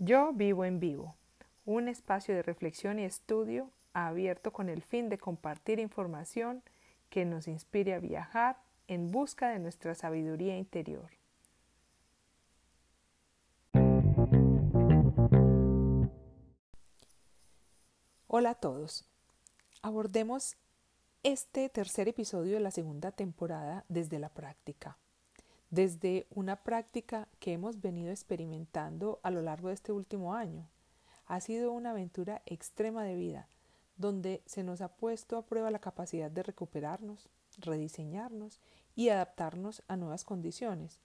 Yo vivo en vivo, un espacio de reflexión y estudio abierto con el fin de compartir información que nos inspire a viajar en busca de nuestra sabiduría interior. Hola a todos. Abordemos este tercer episodio de la segunda temporada desde la práctica desde una práctica que hemos venido experimentando a lo largo de este último año. Ha sido una aventura extrema de vida, donde se nos ha puesto a prueba la capacidad de recuperarnos, rediseñarnos y adaptarnos a nuevas condiciones.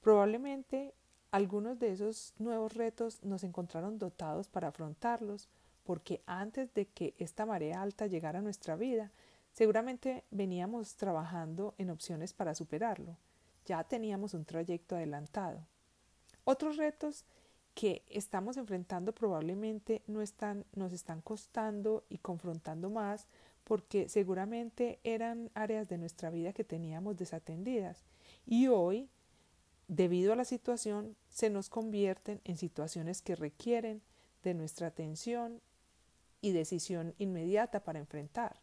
Probablemente algunos de esos nuevos retos nos encontraron dotados para afrontarlos, porque antes de que esta marea alta llegara a nuestra vida, seguramente veníamos trabajando en opciones para superarlo ya teníamos un trayecto adelantado. Otros retos que estamos enfrentando probablemente no están, nos están costando y confrontando más porque seguramente eran áreas de nuestra vida que teníamos desatendidas y hoy, debido a la situación, se nos convierten en situaciones que requieren de nuestra atención y decisión inmediata para enfrentar.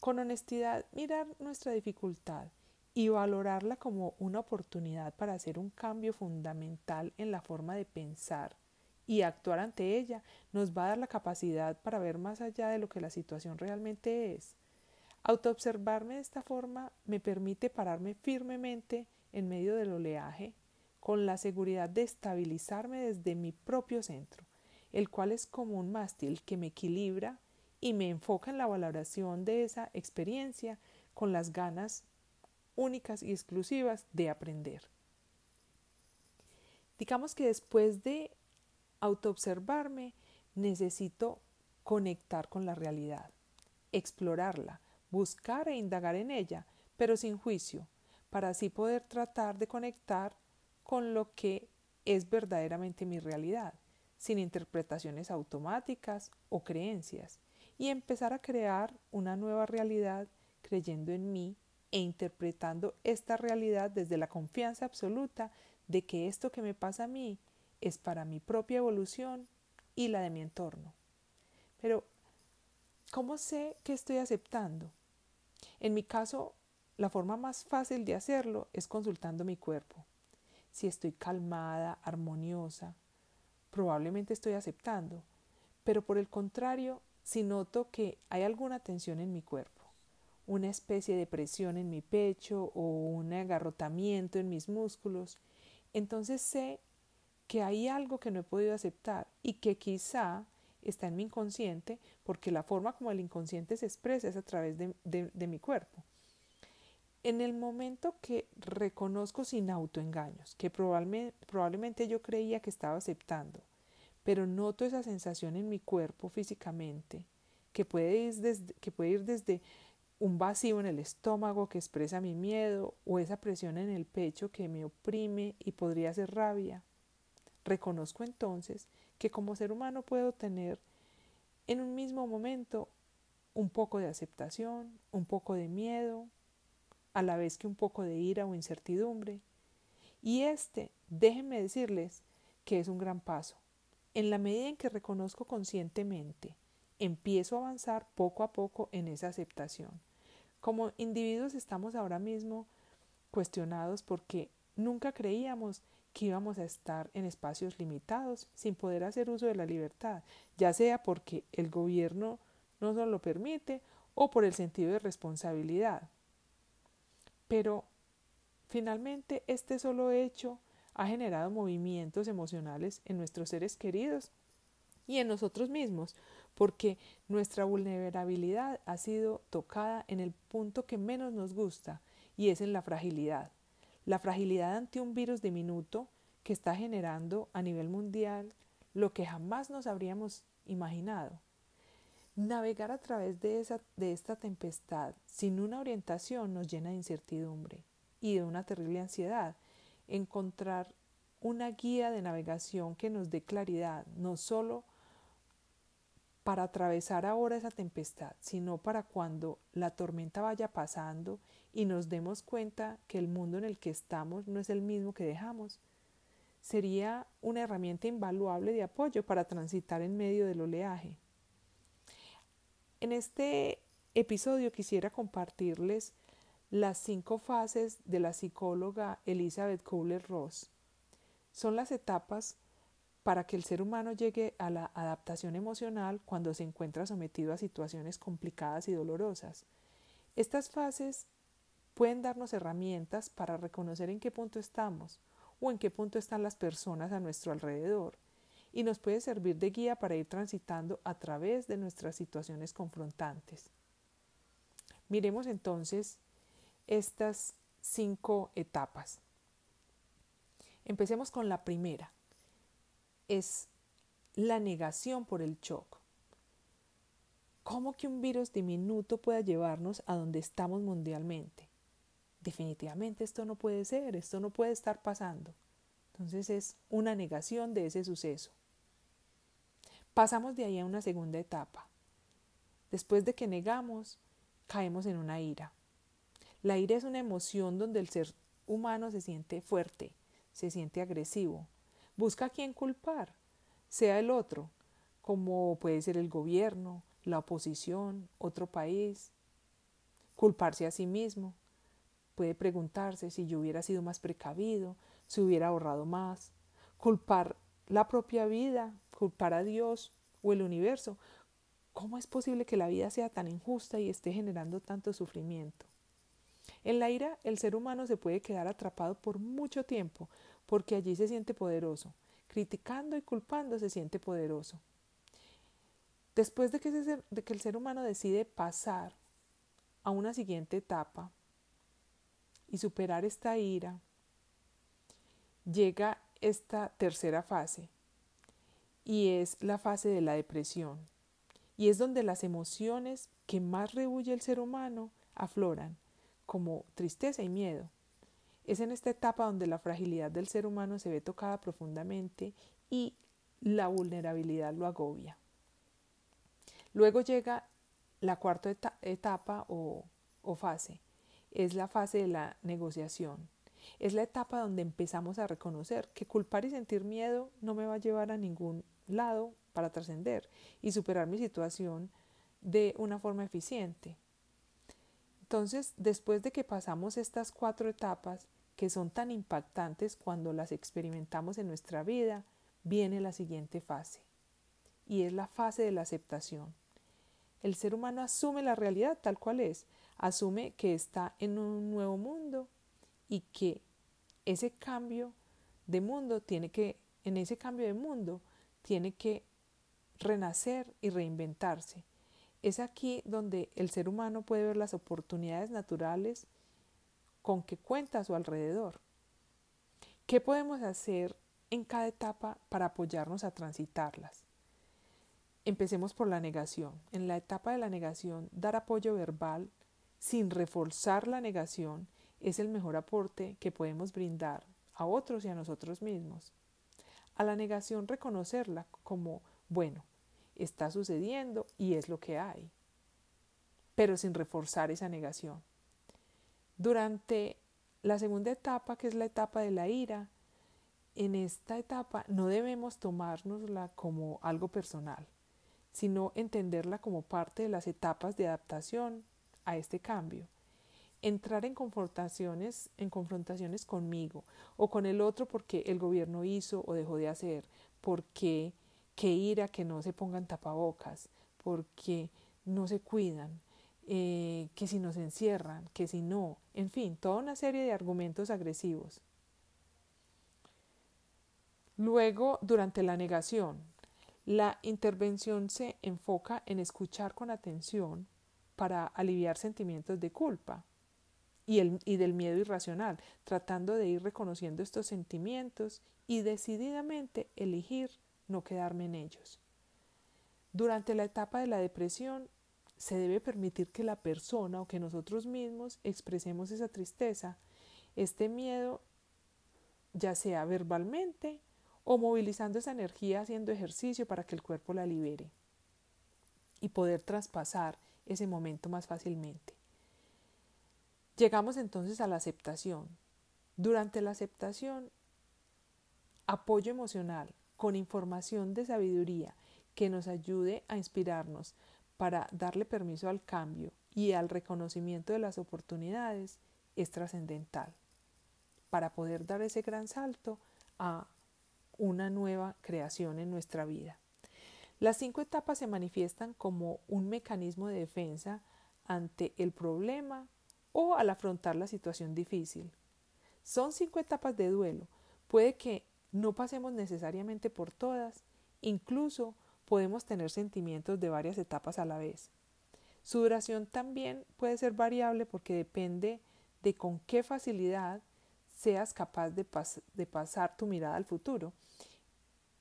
Con honestidad, mirar nuestra dificultad y valorarla como una oportunidad para hacer un cambio fundamental en la forma de pensar y actuar ante ella nos va a dar la capacidad para ver más allá de lo que la situación realmente es. Autoobservarme de esta forma me permite pararme firmemente en medio del oleaje con la seguridad de estabilizarme desde mi propio centro, el cual es como un mástil que me equilibra y me enfoca en la valoración de esa experiencia con las ganas únicas y exclusivas de aprender. Digamos que después de autoobservarme, necesito conectar con la realidad, explorarla, buscar e indagar en ella, pero sin juicio, para así poder tratar de conectar con lo que es verdaderamente mi realidad, sin interpretaciones automáticas o creencias, y empezar a crear una nueva realidad creyendo en mí e interpretando esta realidad desde la confianza absoluta de que esto que me pasa a mí es para mi propia evolución y la de mi entorno. Pero, ¿cómo sé que estoy aceptando? En mi caso, la forma más fácil de hacerlo es consultando mi cuerpo. Si estoy calmada, armoniosa, probablemente estoy aceptando, pero por el contrario, si noto que hay alguna tensión en mi cuerpo, una especie de presión en mi pecho o un agarrotamiento en mis músculos, entonces sé que hay algo que no he podido aceptar y que quizá está en mi inconsciente porque la forma como el inconsciente se expresa es a través de, mi cuerpo. En el momento que reconozco sin autoengaños, que probablemente, probablemente yo creía que estaba aceptando, pero noto esa sensación en mi cuerpo físicamente, que puede que puede ir desde un vacío en el estómago que expresa mi miedo o esa presión en el pecho que me oprime y podría ser rabia. Reconozco entonces que como ser humano puedo tener en un mismo momento un poco de aceptación, un poco de miedo, a la vez que un poco de ira o incertidumbre. Y este, déjenme decirles que es un gran paso. En la medida en que reconozco conscientemente, empiezo a avanzar poco a poco en esa aceptación. Como individuos estamos ahora mismo cuestionados porque nunca creíamos que íbamos a estar en espacios limitados sin poder hacer uso de la libertad, ya sea porque el gobierno no nos lo permite o por el sentido de responsabilidad. Pero finalmente este solo hecho ha generado movimientos emocionales en nuestros seres queridos y en nosotros mismos, porque nuestra vulnerabilidad ha sido tocada en el punto que menos nos gusta y es en la fragilidad. La fragilidad ante un virus diminuto que está generando a nivel mundial lo que jamás nos habríamos imaginado. Navegar a través de, esa, de esta tempestad sin una orientación nos llena de incertidumbre y de una terrible ansiedad. Encontrar una guía de navegación que nos dé claridad, no solo para atravesar ahora esa tempestad, sino para cuando la tormenta vaya pasando y nos demos cuenta que el mundo en el que estamos no es el mismo que dejamos. sería una herramienta invaluable de apoyo para transitar en medio del oleaje. En este episodio quisiera compartirles las cinco fases de la psicóloga Elizabeth Kubler-Ross. Son las etapas para que el ser humano llegue a la adaptación emocional cuando se encuentra sometido a situaciones complicadas y dolorosas. Estas fases pueden darnos herramientas para reconocer en qué punto estamos o en qué punto están las personas a nuestro alrededor y nos puede servir de guía para ir transitando a través de nuestras situaciones confrontantes. Miremos entonces estas cinco etapas. Empecemos con la primera, es la negación por el shock. ¿Cómo que un virus diminuto pueda llevarnos a donde estamos mundialmente? Definitivamente esto no puede ser, esto no puede estar pasando. Entonces es una negación de ese suceso. Pasamos de ahí a una segunda etapa. Después de que negamos, caemos en una ira. La ira es una emoción donde el ser humano se siente fuerte, se siente agresivo, Busca a quién culpar, sea el otro, como puede ser el gobierno, la oposición, otro país. Culparse a sí mismo. Puede preguntarse si yo hubiera sido más precavido, si hubiera ahorrado más. Culpar la propia vida, culpar a Dios o el universo. ¿Cómo es posible que la vida sea tan injusta y esté generando tanto sufrimiento? En la ira, el ser humano se puede quedar atrapado por mucho tiempo, porque allí se siente poderoso. Criticando y culpando se siente poderoso. Después de que, que el ser humano decide pasar a una siguiente etapa y superar esta ira, llega esta tercera fase y es la fase de la depresión. Y es donde las emociones que más rehuye el ser humano afloran, como tristeza y miedo. Es en esta etapa donde la fragilidad del ser humano se ve tocada profundamente y la vulnerabilidad lo agobia. Luego llega la cuarta etapa o, o fase. Es la fase de la negociación. Es la etapa donde empezamos a reconocer que culpar y sentir miedo no me va a llevar a ningún lado para trascender y superar mi situación de una forma eficiente. Entonces, después de que pasamos estas cuatro etapas, que son tan impactantes cuando las experimentamos en nuestra vida, viene la siguiente fase, y es la fase de la aceptación. El ser humano asume la realidad tal cual es, asume que está en un nuevo mundo y que ese cambio de mundo tiene que, en ese cambio de mundo, tiene que renacer y reinventarse. Es aquí donde el ser humano puede ver las oportunidades naturales con que cuenta a su alrededor. ¿Qué podemos hacer en cada etapa para apoyarnos a transitarlas? Empecemos por la negación. En la etapa de la negación, dar apoyo verbal sin reforzar la negación es el mejor aporte que podemos brindar a otros y a nosotros mismos. A la negación reconocerla como, bueno, está sucediendo y es lo que hay, pero sin reforzar esa negación. Durante la segunda etapa, que es la etapa de la ira, en esta etapa no debemos tomárnosla como algo personal, sino entenderla como parte de las etapas de adaptación a este cambio. Entrar en confrontaciones, en confrontaciones conmigo o con el otro porque el gobierno hizo o dejó de hacer, porque qué ira que no se pongan tapabocas, porque no se cuidan, eh, que si nos encierran, que si no, en fin, toda una serie de argumentos agresivos. Luego, durante la negación, la intervención se enfoca en escuchar con atención para aliviar sentimientos de culpa y, el, y del miedo irracional, tratando de ir reconociendo estos sentimientos y decididamente elegir no quedarme en ellos. Durante la etapa de la depresión, se debe permitir que la persona o que nosotros mismos expresemos esa tristeza, este miedo, ya sea verbalmente o movilizando esa energía haciendo ejercicio para que el cuerpo la libere y poder traspasar ese momento más fácilmente. Llegamos entonces a la aceptación. Durante la aceptación apoyo emocional con información de sabiduría que nos ayude a inspirarnos para darle permiso al cambio y al reconocimiento de las oportunidades es trascendental para poder dar ese gran salto a una nueva creación en nuestra vida. Las cinco etapas se manifiestan como un mecanismo de defensa ante el problema o al afrontar la situación difícil. Son cinco etapas de duelo. Puede que no pasemos necesariamente por todas, incluso podemos tener sentimientos de varias etapas a la vez. Su duración también puede ser variable porque depende de con qué facilidad seas capaz de, pasar tu mirada al futuro.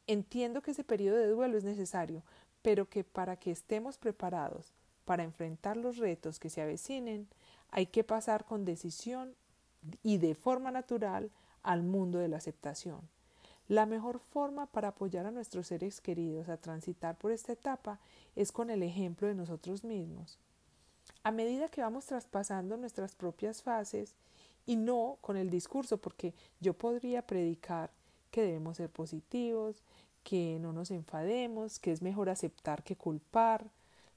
Entiendo que ese periodo de duelo es necesario, pero que para que estemos preparados para enfrentar los retos que se avecinen, hay que pasar con decisión y de forma natural al mundo de la aceptación. La mejor forma para apoyar a nuestros seres queridos a transitar por esta etapa es con el ejemplo de nosotros mismos. A medida que vamos traspasando nuestras propias fases y no con el discurso, porque yo podría predicar que debemos ser positivos, que no nos enfademos, que es mejor aceptar que culpar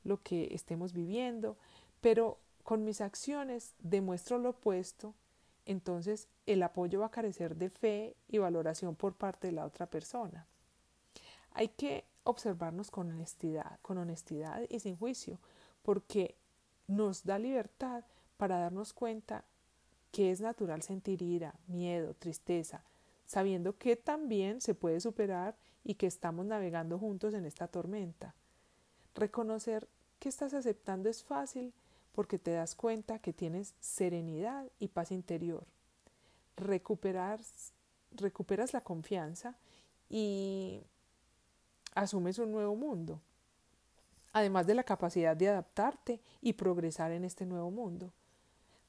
lo que estemos viviendo, pero con mis acciones demuestro lo opuesto entonces el apoyo va a carecer de fe y valoración por parte de la otra persona. Hay que observarnos con honestidad, con honestidad y sin juicio, porque nos da libertad para darnos cuenta que es natural sentir ira, miedo, tristeza, sabiendo que también se puede superar y que estamos navegando juntos en esta tormenta. Reconocer que estás aceptando es fácil porque te das cuenta que tienes serenidad y paz interior. Recuperas, recuperas la confianza y asumes un nuevo mundo, además de la capacidad de adaptarte y progresar en este nuevo mundo.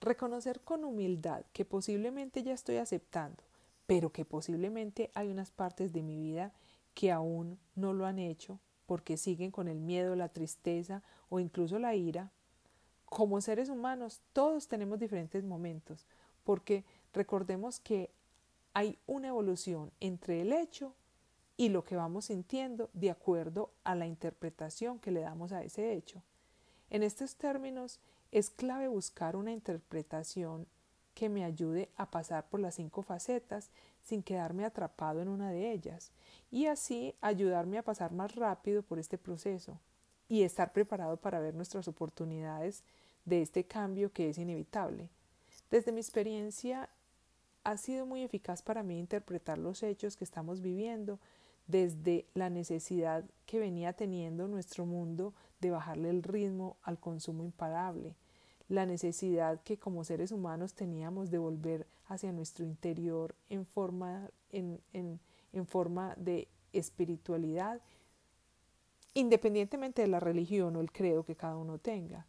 Reconocer con humildad que posiblemente ya estoy aceptando, pero que posiblemente hay unas partes de mi vida que aún no lo han hecho porque siguen con el miedo, la tristeza o incluso la ira, como seres humanos todos tenemos diferentes momentos, porque recordemos que hay una evolución entre el hecho y lo que vamos sintiendo de acuerdo a la interpretación que le damos a ese hecho. En estos términos, es clave buscar una interpretación que me ayude a pasar por las cinco facetas sin quedarme atrapado en una de ellas y así ayudarme a pasar más rápido por este proceso y estar preparado para ver nuestras oportunidades de este cambio que es inevitable. Desde mi experiencia, ha sido muy eficaz para mí interpretar los hechos que estamos viviendo desde la necesidad que venía teniendo nuestro mundo de bajarle el ritmo al consumo imparable, la necesidad que como seres humanos teníamos de volver hacia nuestro interior en forma, en, en forma de espiritualidad, independientemente de la religión o el credo que cada uno tenga.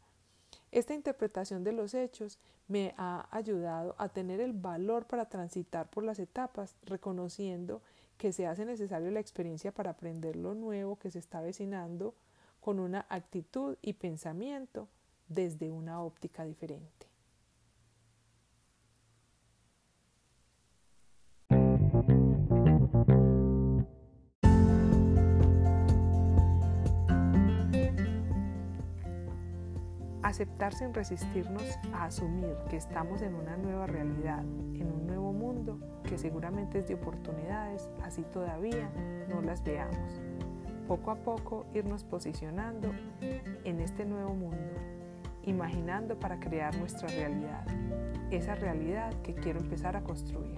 Esta interpretación de los hechos me ha ayudado a tener el valor para transitar por las etapas, reconociendo que se hace necesario la experiencia para aprender lo nuevo que se está avecinando con una actitud y pensamiento desde una óptica diferente. Aceptar sin resistirnos a asumir que estamos en una nueva realidad, en un nuevo mundo que seguramente es de oportunidades, así todavía no las veamos. Poco a poco irnos posicionando en este nuevo mundo, imaginando para crear nuestra realidad, esa realidad que quiero empezar a construir.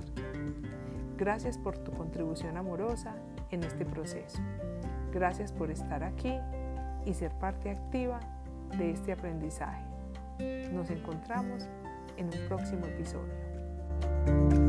Gracias por tu contribución amorosa en este proceso. Gracias por estar aquí y ser parte activa de este aprendizaje. Nos encontramos en un próximo episodio.